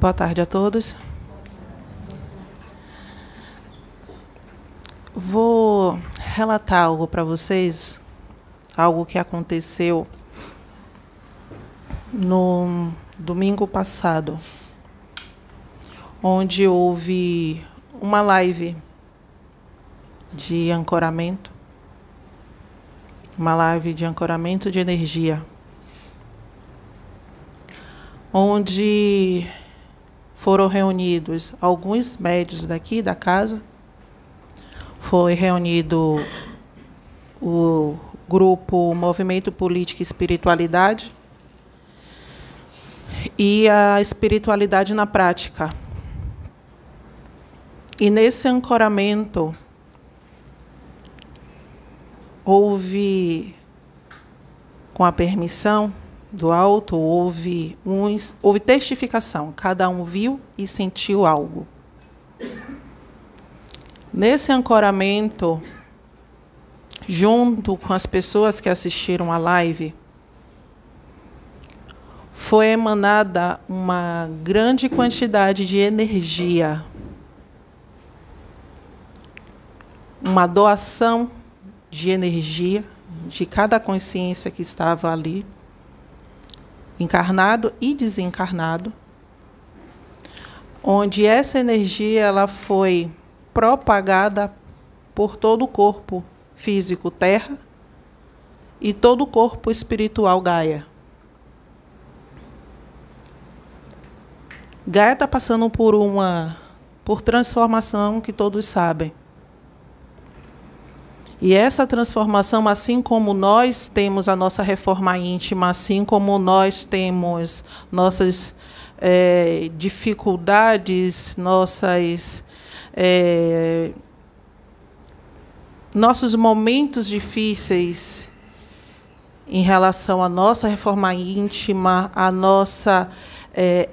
Boa tarde a todos. Vou relatar algo para vocês, algo que aconteceu no domingo passado, onde houve uma live de ancoramento, uma live de ancoramento de energia, onde foram reunidos alguns médios daqui da casa, foi reunido o grupo Movimento Política e Espiritualidade e a espiritualidade na prática. E nesse ancoramento houve, com a permissão do alto, houve, uns, houve testificação. Cada um viu e sentiu algo. Nesse ancoramento, junto com as pessoas que assistiram à live, foi emanada uma grande quantidade de energia, uma doação de energia de cada consciência que estava ali encarnado e desencarnado, onde essa energia ela foi propagada por todo o corpo físico Terra e todo o corpo espiritual Gaia. Gaia está passando por uma por transformação que todos sabem. E essa transformação, assim como nós temos a nossa reforma íntima, assim como nós temos nossas é, dificuldades, nossas é, nossos momentos difíceis em relação à nossa reforma íntima, a nossa é,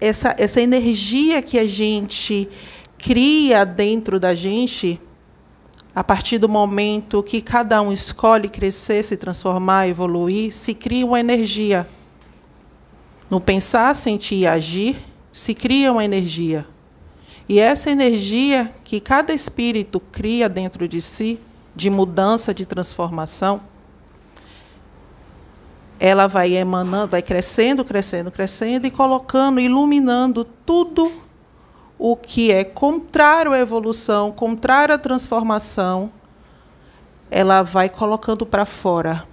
essa, essa energia que a gente cria dentro da gente a partir do momento que cada um escolhe crescer, se transformar, evoluir, se cria uma energia. No pensar, sentir e agir, se cria uma energia. E essa energia que cada espírito cria dentro de si, de mudança, de transformação, ela vai emanando, vai crescendo, crescendo, crescendo e colocando, iluminando tudo o que é contrário à evolução, contrário à transformação, ela vai colocando para fora.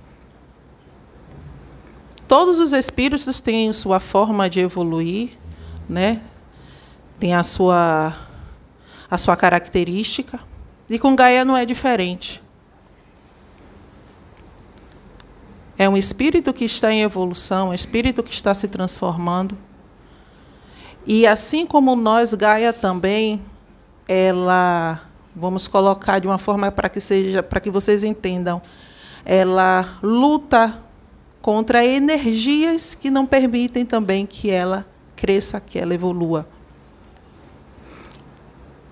Todos os espíritos têm sua forma de evoluir, né? Tem a sua a sua característica, e com Gaia não é diferente. É um espírito que está em evolução, um espírito que está se transformando. E assim como nós, Gaia também, ela, vamos colocar de uma forma para que seja, para que vocês entendam, ela luta contra energias que não permitem também que ela cresça, que ela evolua.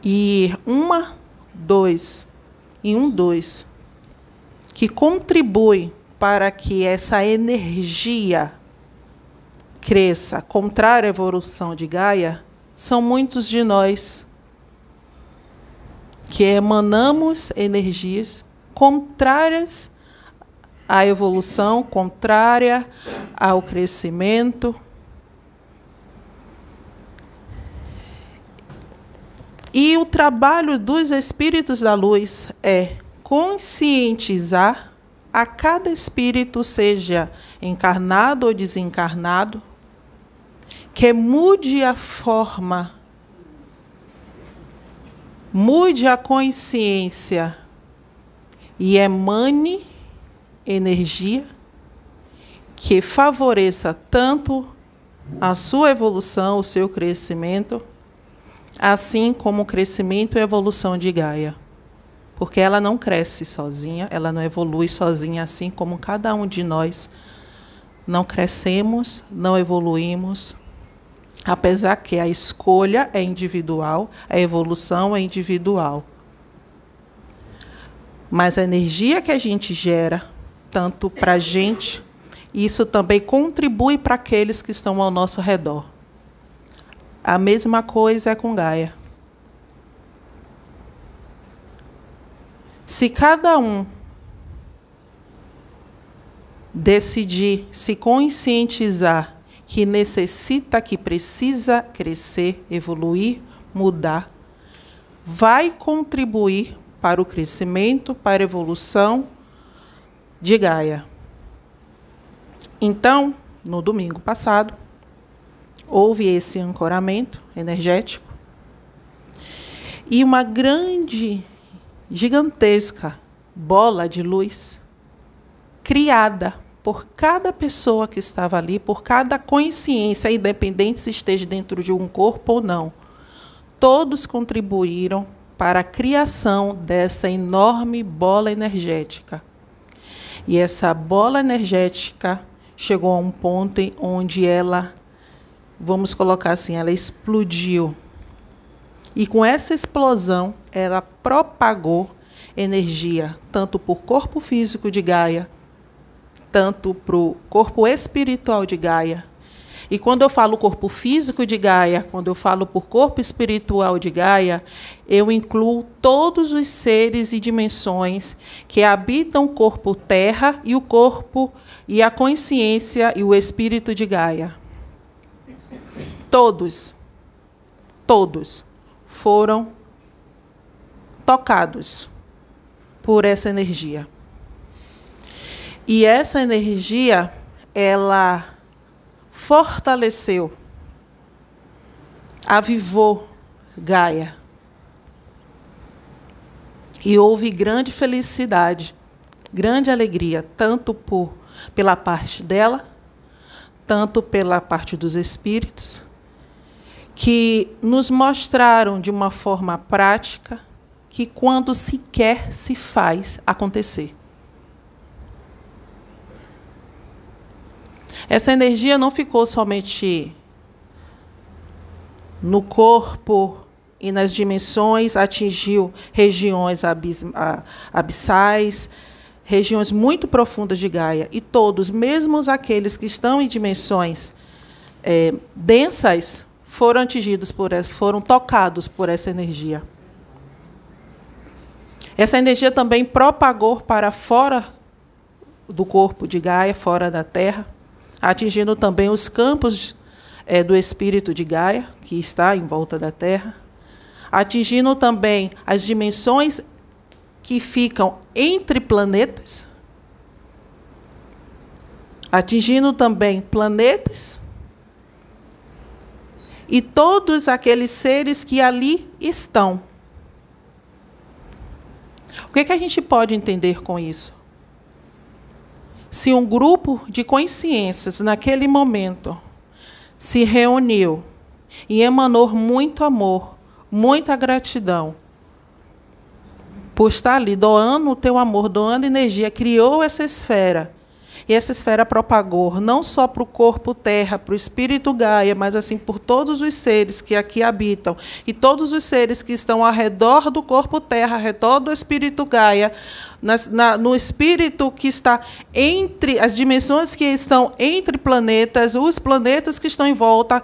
E uma, dois, e um, dois, que contribui para que essa energia cresça contrária à evolução de Gaia, são muitos de nós que emanamos energias contrárias à evolução, contrária ao crescimento. E o trabalho dos espíritos da luz é conscientizar a cada espírito, seja encarnado ou desencarnado, que mude a forma, mude a consciência. E emane energia que favoreça tanto a sua evolução, o seu crescimento, assim como o crescimento e evolução de Gaia. Porque ela não cresce sozinha, ela não evolui sozinha, assim como cada um de nós. Não crescemos, não evoluímos, apesar que a escolha é individual, a evolução é individual. Mas a energia que a gente gera, tanto para a gente, isso também contribui para aqueles que estão ao nosso redor. A mesma coisa é com Gaia. Se cada um decidir se conscientizar que necessita, que precisa crescer, evoluir, mudar, vai contribuir para o crescimento, para a evolução de Gaia. Então, no domingo passado, houve esse ancoramento energético e uma grande, gigantesca bola de luz criada por cada pessoa que estava ali, por cada consciência, independente se esteja dentro de um corpo ou não. Todos contribuíram para a criação dessa enorme bola energética. E essa bola energética chegou a um ponto onde ela, vamos colocar assim, ela explodiu. E com essa explosão, ela propagou energia, tanto por corpo físico de Gaia, tanto para o corpo espiritual de Gaia. E quando eu falo corpo físico de Gaia, quando eu falo por corpo espiritual de Gaia, eu incluo todos os seres e dimensões que habitam o corpo terra e o corpo e a consciência e o espírito de Gaia. Todos, todos foram tocados por essa energia. E essa energia, ela fortaleceu, avivou Gaia. E houve grande felicidade, grande alegria, tanto por pela parte dela, tanto pela parte dos espíritos, que nos mostraram de uma forma prática que quando se quer se faz acontecer. Essa energia não ficou somente no corpo e nas dimensões, atingiu regiões abissais, regiões muito profundas de Gaia. E todos, mesmo aqueles que estão em dimensões é, densas, foram atingidos por essa, foram tocados por essa energia. Essa energia também propagou para fora do corpo de Gaia, fora da Terra atingindo também os campos é, do espírito de Gaia, que está em volta da Terra, atingindo também as dimensões que ficam entre planetas, atingindo também planetas e todos aqueles seres que ali estão. O que, que a gente pode entender com isso? Se um grupo de consciências, naquele momento, se reuniu e emanou muito amor, muita gratidão, por estar ali doando o teu amor, doando energia, criou essa esfera e essa esfera propagou não só para o corpo terra, para o espírito Gaia, mas assim por todos os seres que aqui habitam e todos os seres que estão ao redor do corpo terra, ao redor do espírito Gaia, na, no espírito que está entre as dimensões que estão entre planetas, os planetas que estão em volta,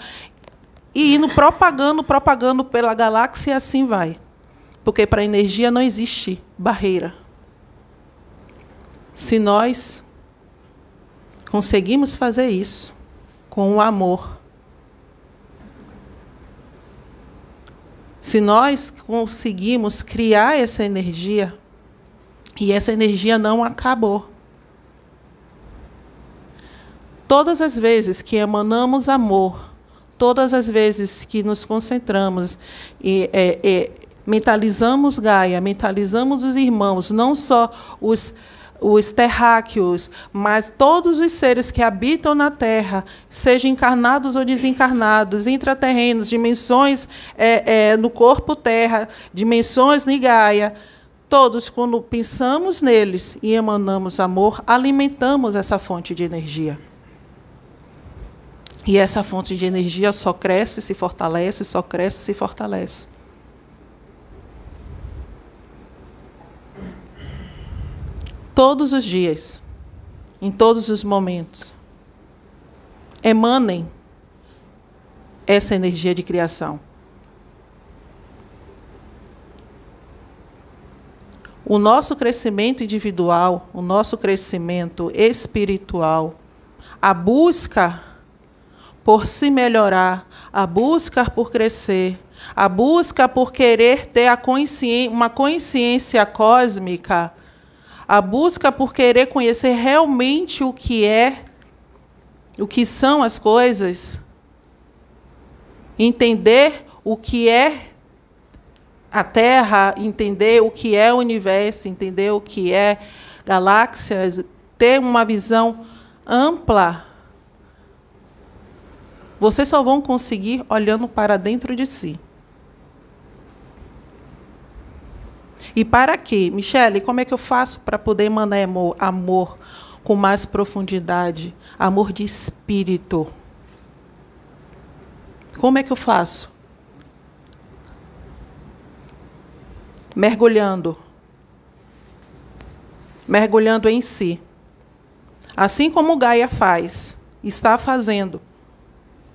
e indo propagando, propagando pela galáxia, e assim vai. Porque para a energia não existe barreira. Se nós conseguimos fazer isso com o amor. Se nós conseguimos criar essa energia, e essa energia não acabou. Todas as vezes que emanamos amor, todas as vezes que nos concentramos e é, é, mentalizamos Gaia, mentalizamos os irmãos, não só os os terráqueos, mas todos os seres que habitam na Terra, sejam encarnados ou desencarnados, intraterrenos, dimensões é, é, no corpo Terra, dimensões de Gaia, todos, quando pensamos neles e emanamos amor, alimentamos essa fonte de energia. E essa fonte de energia só cresce, se fortalece, só cresce, se fortalece. Todos os dias, em todos os momentos. Emanem essa energia de criação. O nosso crescimento individual, o nosso crescimento espiritual, a busca por se melhorar, a busca por crescer, a busca por querer ter consciência, uma consciência cósmica, a busca por querer conhecer realmente o que é, o que são as coisas, entender o que é a Terra, entender o que é o universo, entender o que é galáxias, ter uma visão ampla. Vocês só vão conseguir olhando para dentro de si. E para quê? Michele, como é que eu faço para poder mandar amor, amor com mais profundidade? Amor de espírito. Como é que eu faço? Mergulhando. Mergulhando em si. Assim como Gaia faz, está fazendo.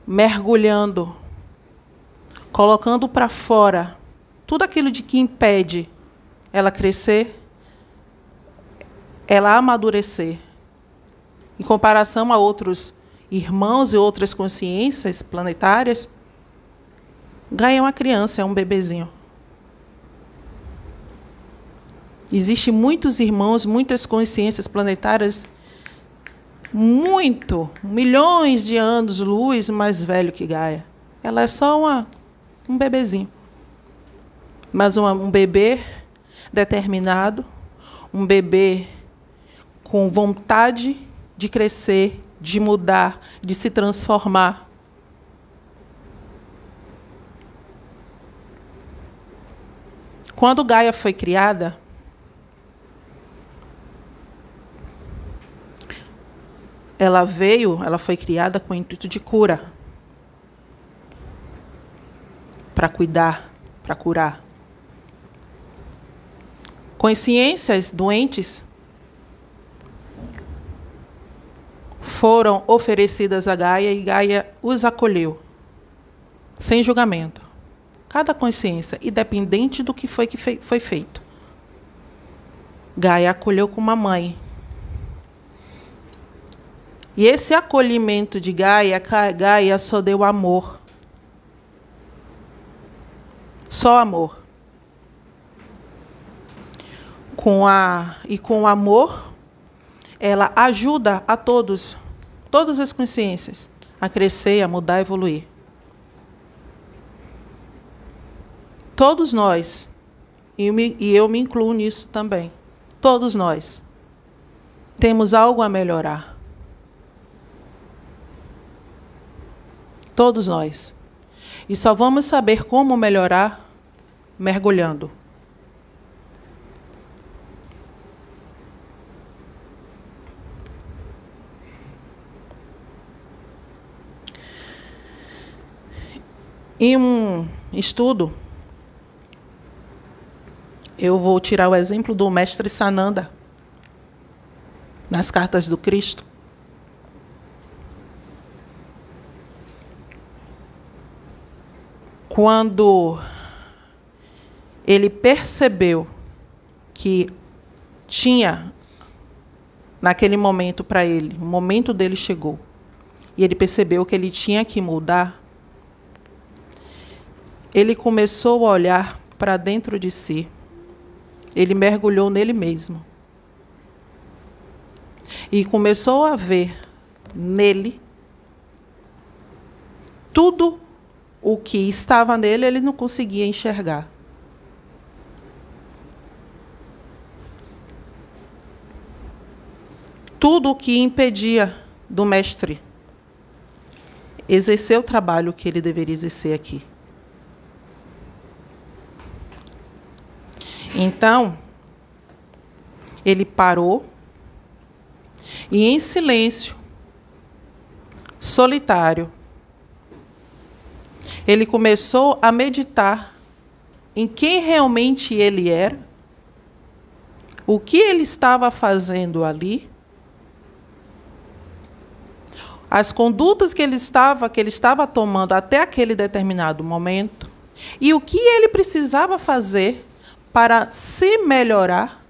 Mergulhando. Colocando para fora tudo aquilo de que impede ela crescer, ela amadurecer. Em comparação a outros irmãos e outras consciências planetárias, Gaia é uma criança, é um bebezinho. Existem muitos irmãos, muitas consciências planetárias, muito, milhões de anos luz mais velho que Gaia. Ela é só uma, um bebezinho. Mas uma, um bebê determinado, um bebê com vontade de crescer, de mudar, de se transformar. Quando Gaia foi criada, ela veio, ela foi criada com o intuito de cura. Para cuidar, para curar consciências doentes foram oferecidas a Gaia e Gaia os acolheu, sem julgamento. Cada consciência, independente do que foi que foi feito. Gaia acolheu como uma mãe. E esse acolhimento de Gaia, Gaia só deu amor. Só amor com a e com o amor, ela ajuda a todos, todas as consciências, a crescer, a mudar, a evoluir. Todos nós, e, me, e eu me incluo nisso também, todos nós temos algo a melhorar. Todos nós. E só vamos saber como melhorar mergulhando. Em um estudo, eu vou tirar o exemplo do mestre Sananda, nas cartas do Cristo. Quando ele percebeu que tinha, naquele momento para ele, o momento dele chegou, e ele percebeu que ele tinha que mudar, ele começou a olhar para dentro de si. Ele mergulhou nele mesmo. E começou a ver nele tudo o que estava nele, ele não conseguia enxergar. Tudo o que impedia do mestre exercer o trabalho que ele deveria exercer aqui. Então, ele parou e, em silêncio, solitário, ele começou a meditar em quem realmente ele era, o que ele estava fazendo ali, as condutas que ele estava que ele estava tomando até aquele determinado momento e o que ele precisava fazer para se melhorar,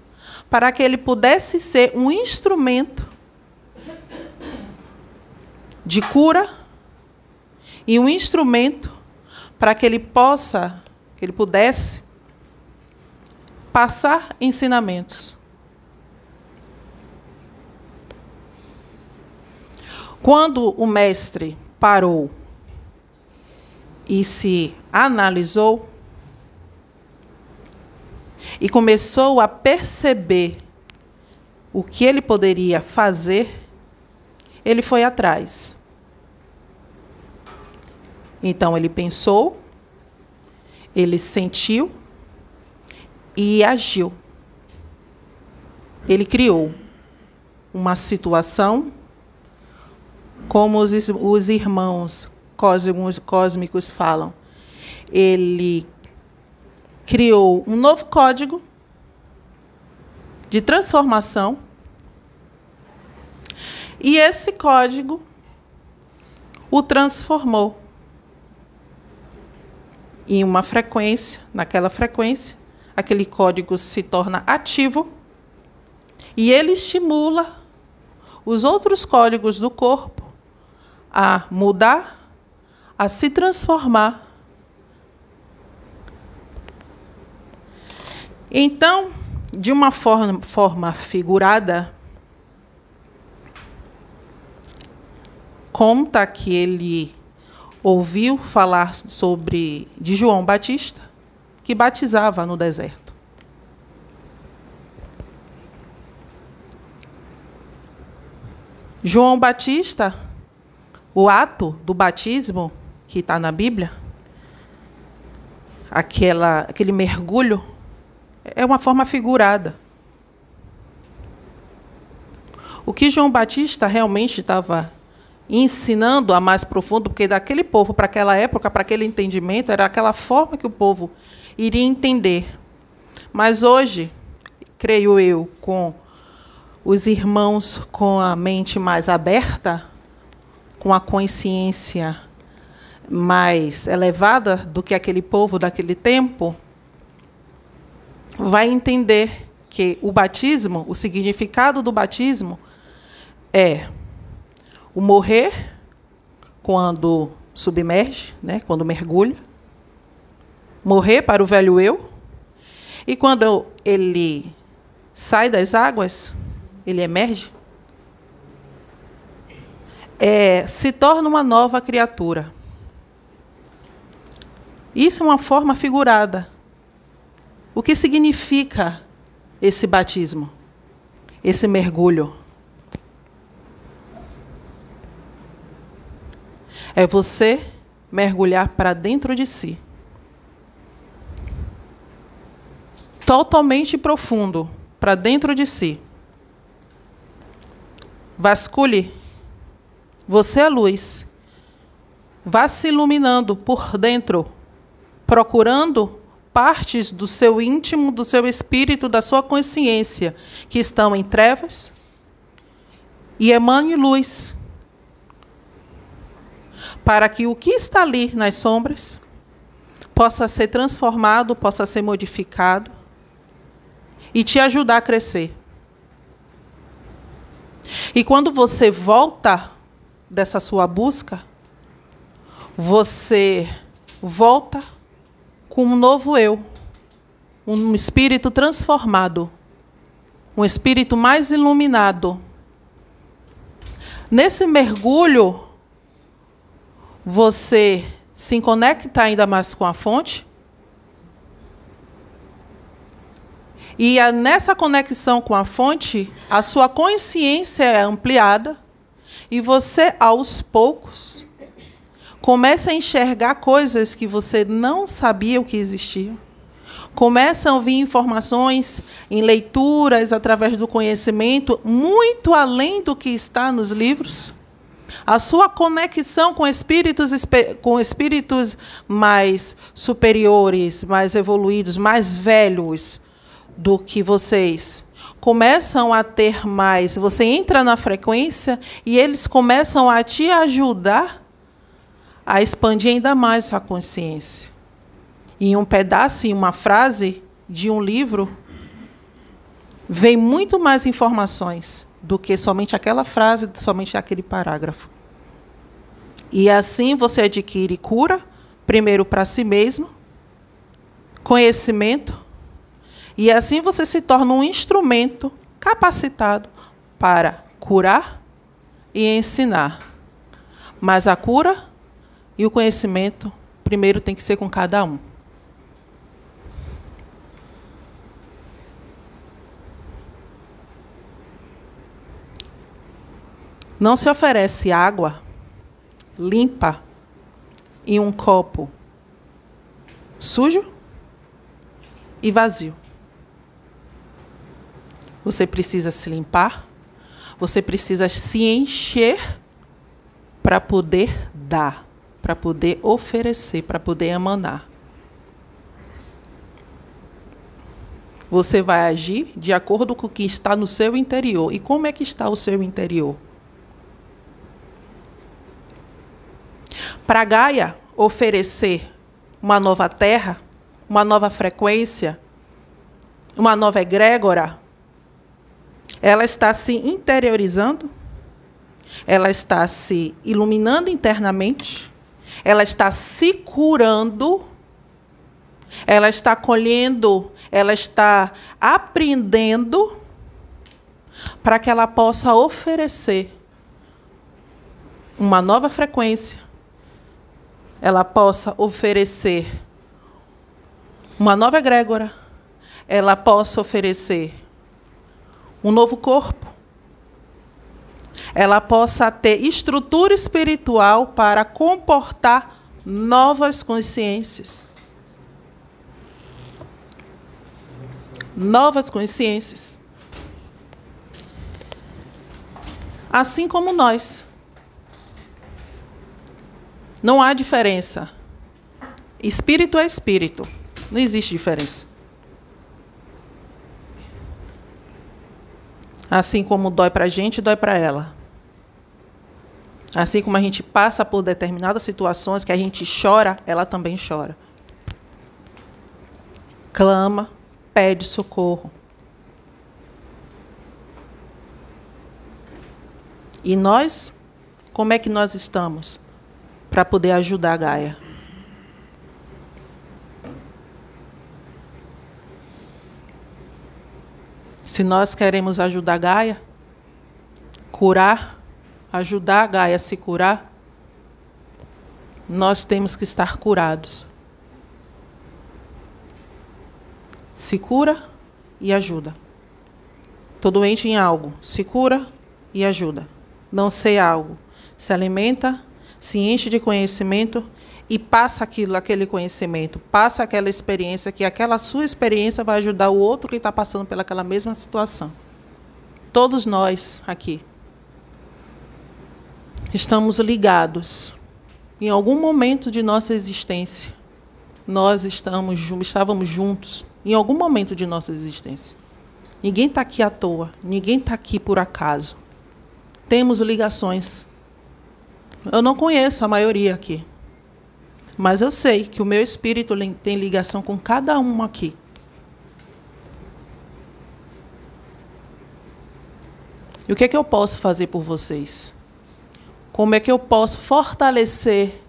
para que ele pudesse ser um instrumento de cura e um instrumento para que ele possa, que ele pudesse passar ensinamentos. Quando o mestre parou e se analisou e começou a perceber o que ele poderia fazer, ele foi atrás. Então ele pensou, ele sentiu e agiu. Ele criou uma situação como os, os irmãos cósmicos, cósmicos falam. Ele criou um novo código de transformação. E esse código o transformou em uma frequência, naquela frequência, aquele código se torna ativo e ele estimula os outros códigos do corpo a mudar, a se transformar. Então, de uma forma, forma figurada, conta que ele ouviu falar sobre de João Batista, que batizava no deserto. João Batista o ato do batismo, que está na Bíblia, aquela, aquele mergulho, é uma forma figurada. O que João Batista realmente estava ensinando a mais profundo, porque daquele povo, para aquela época, para aquele entendimento, era aquela forma que o povo iria entender. Mas hoje, creio eu, com os irmãos com a mente mais aberta, com a consciência mais elevada do que aquele povo daquele tempo, vai entender que o batismo, o significado do batismo é o morrer quando submerge, né, quando mergulha, morrer para o velho eu, e quando ele sai das águas, ele emerge, é, se torna uma nova criatura. Isso é uma forma figurada. O que significa esse batismo? Esse mergulho? É você mergulhar para dentro de si. Totalmente profundo, para dentro de si. Vasculhe você é luz. Vá se iluminando por dentro, procurando partes do seu íntimo, do seu espírito, da sua consciência que estão em trevas e emane luz. Para que o que está ali nas sombras possa ser transformado, possa ser modificado e te ajudar a crescer. E quando você volta dessa sua busca, você volta com um novo eu, um espírito transformado, um espírito mais iluminado. Nesse mergulho, você se conecta ainda mais com a fonte. E nessa conexão com a fonte, a sua consciência é ampliada e você, aos poucos, começa a enxergar coisas que você não sabia que existiam. Começa a ouvir informações em leituras através do conhecimento muito além do que está nos livros. A sua conexão com espíritos, com espíritos mais superiores, mais evoluídos, mais velhos do que vocês começam a ter mais. Você entra na frequência e eles começam a te ajudar a expandir ainda mais a consciência. Em um pedaço, em uma frase de um livro, vem muito mais informações do que somente aquela frase, somente aquele parágrafo. E assim você adquire cura, primeiro para si mesmo, conhecimento, e assim você se torna um instrumento capacitado para curar e ensinar. Mas a cura e o conhecimento primeiro tem que ser com cada um. Não se oferece água limpa em um copo sujo e vazio. Você precisa se limpar, você precisa se encher para poder dar, para poder oferecer, para poder emanar. Você vai agir de acordo com o que está no seu interior. E como é que está o seu interior? Para Gaia oferecer uma nova terra, uma nova frequência, uma nova egrégora, ela está se interiorizando, ela está se iluminando internamente, ela está se curando, ela está colhendo, ela está aprendendo para que ela possa oferecer uma nova frequência, ela possa oferecer uma nova egrégora, ela possa oferecer um novo corpo, ela possa ter estrutura espiritual para comportar novas consciências. Novas consciências. Assim como nós. Não há diferença. Espírito é espírito. Não existe diferença. Assim como dói para a gente, dói para ela. Assim como a gente passa por determinadas situações que a gente chora, ela também chora. Clama, pede socorro. E nós, como é que nós estamos para poder ajudar a Gaia? Se nós queremos ajudar a Gaia, curar, ajudar a Gaia a se curar, nós temos que estar curados. Se cura e ajuda. Estou doente em algo, se cura e ajuda. Não sei algo, se alimenta, se enche de conhecimento e passa aquilo, aquele conhecimento, passa aquela experiência, que aquela sua experiência vai ajudar o outro que está passando pelaquela mesma situação. Todos nós aqui estamos ligados. Em algum momento de nossa existência, nós estamos, estávamos juntos. Em algum momento de nossa existência. Ninguém está aqui à toa. Ninguém está aqui por acaso. Temos ligações. Eu não conheço a maioria aqui. Mas eu sei que o meu espírito tem ligação com cada um aqui. E o que é que eu posso fazer por vocês? Como é que eu posso fortalecer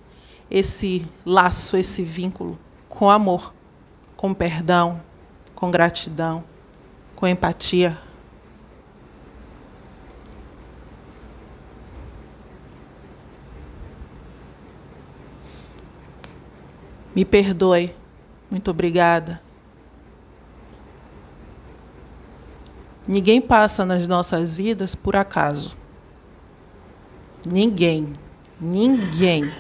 esse laço, esse vínculo com amor, com perdão, com gratidão, com empatia? Me perdoe. Muito obrigada. Ninguém passa nas nossas vidas por acaso. Ninguém. Ninguém.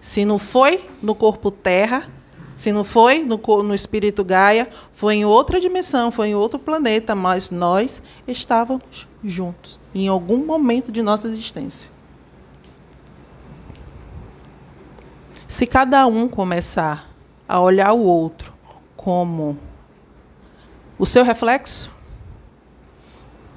Se não foi no corpo terra, se não foi no, no espírito Gaia, foi em outra dimensão, foi em outro planeta, mas nós estávamos juntos em algum momento de nossa existência. Se cada um começar a olhar o outro como o seu reflexo,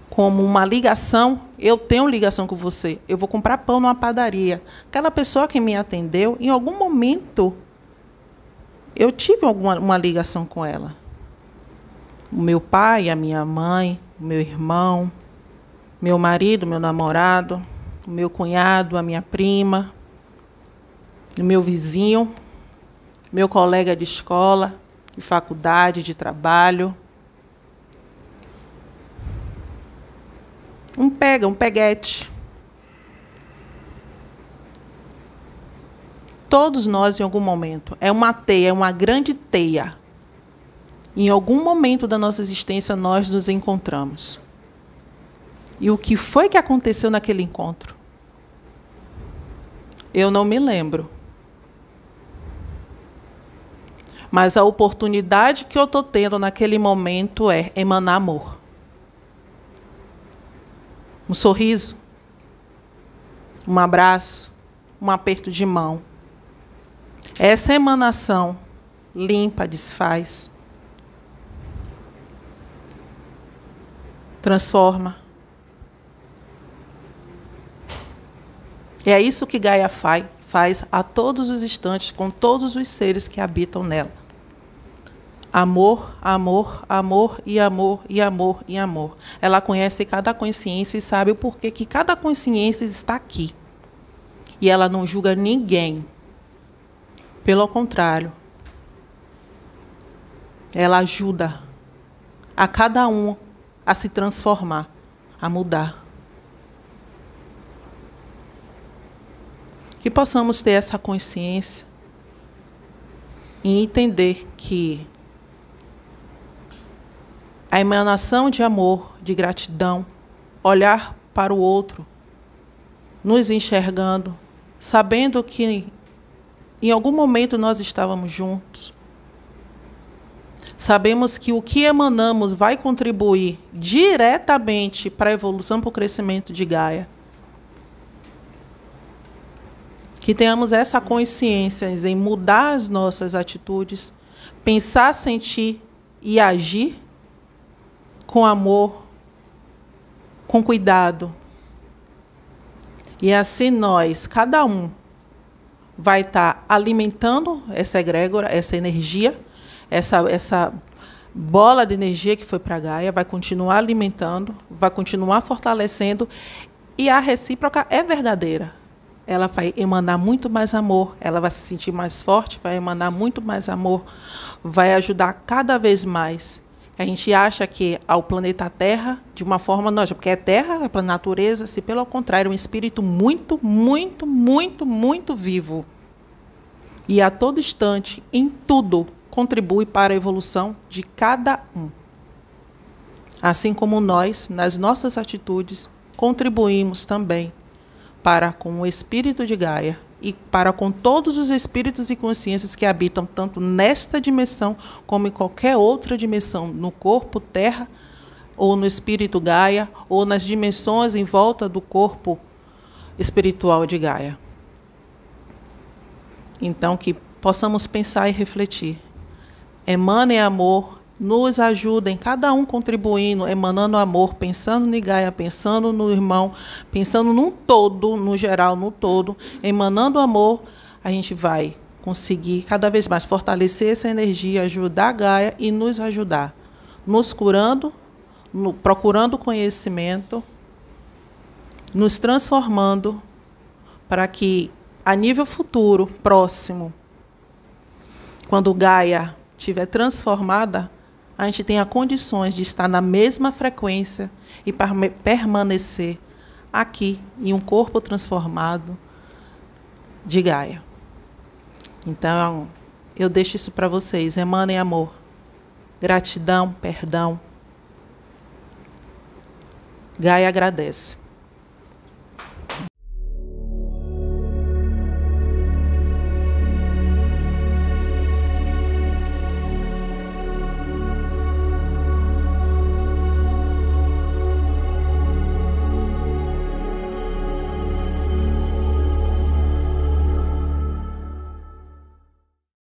como uma ligação, eu tenho ligação com você. Eu vou comprar pão numa padaria. Aquela pessoa que me atendeu, em algum momento, eu tive alguma uma ligação com ela. O meu pai, a minha mãe, o meu irmão, meu marido, meu namorado, o meu cunhado, a minha prima, o meu vizinho, meu colega de escola, de faculdade, de trabalho. Um pega, um peguete. Todos nós, em algum momento, é uma teia, é uma grande teia. Em algum momento da nossa existência, nós nos encontramos. E o que foi que aconteceu naquele encontro? Eu não me lembro. Mas a oportunidade que eu estou tendo naquele momento é emanar amor. Um sorriso, um abraço, um aperto de mão. Essa emanação limpa, desfaz, transforma. E é isso que Gaia faz, faz a todos os instantes com todos os seres que habitam nela. Amor, amor, amor e amor e amor e amor. Ela conhece cada consciência e sabe o porquê que cada consciência está aqui. E ela não julga ninguém. Pelo contrário, ela ajuda a cada um a se transformar, a mudar. Que possamos ter essa consciência e entender que a emanação de amor, de gratidão, olhar para o outro, nos enxergando, sabendo que em algum momento nós estávamos juntos. Sabemos que o que emanamos vai contribuir diretamente para a evolução, para o crescimento de Gaia. Que tenhamos essa consciência em mudar as nossas atitudes, pensar, sentir e agir com amor, com cuidado. E assim nós, cada um, vai estar tá alimentando essa egrégora, essa energia, essa, essa bola de energia que foi para a Gaia, vai continuar alimentando, vai continuar fortalecendo, e a recíproca é verdadeira. Ela vai emanar muito mais amor, ela vai se sentir mais forte, vai emanar muito mais amor, vai ajudar cada vez mais a gente acha que ao planeta Terra, de uma forma nós, porque é Terra, é para a natureza, se pelo contrário, é um espírito muito, muito, muito, muito vivo. E a todo instante, em tudo, contribui para a evolução de cada um. Assim como nós, nas nossas atitudes, contribuímos também para com o espírito de Gaia e para com todos os espíritos e consciências que habitam tanto nesta dimensão como em qualquer outra dimensão, no corpo terra, ou no espírito Gaia, ou nas dimensões em volta do corpo espiritual de Gaia. Então, que possamos pensar e refletir. Emanem amor nos ajudem, cada um contribuindo, emanando amor, pensando em Gaia, pensando no irmão, pensando num todo, no geral, no todo, emanando amor, a gente vai conseguir cada vez mais fortalecer essa energia, ajudar a Gaia e nos ajudar, nos curando, no, procurando conhecimento, nos transformando para que a nível futuro, próximo, quando Gaia estiver transformada, a gente tenha condições de estar na mesma frequência e permanecer aqui em um corpo transformado de Gaia. Então, eu deixo isso para vocês. Emanem amor, gratidão, perdão. Gaia agradece.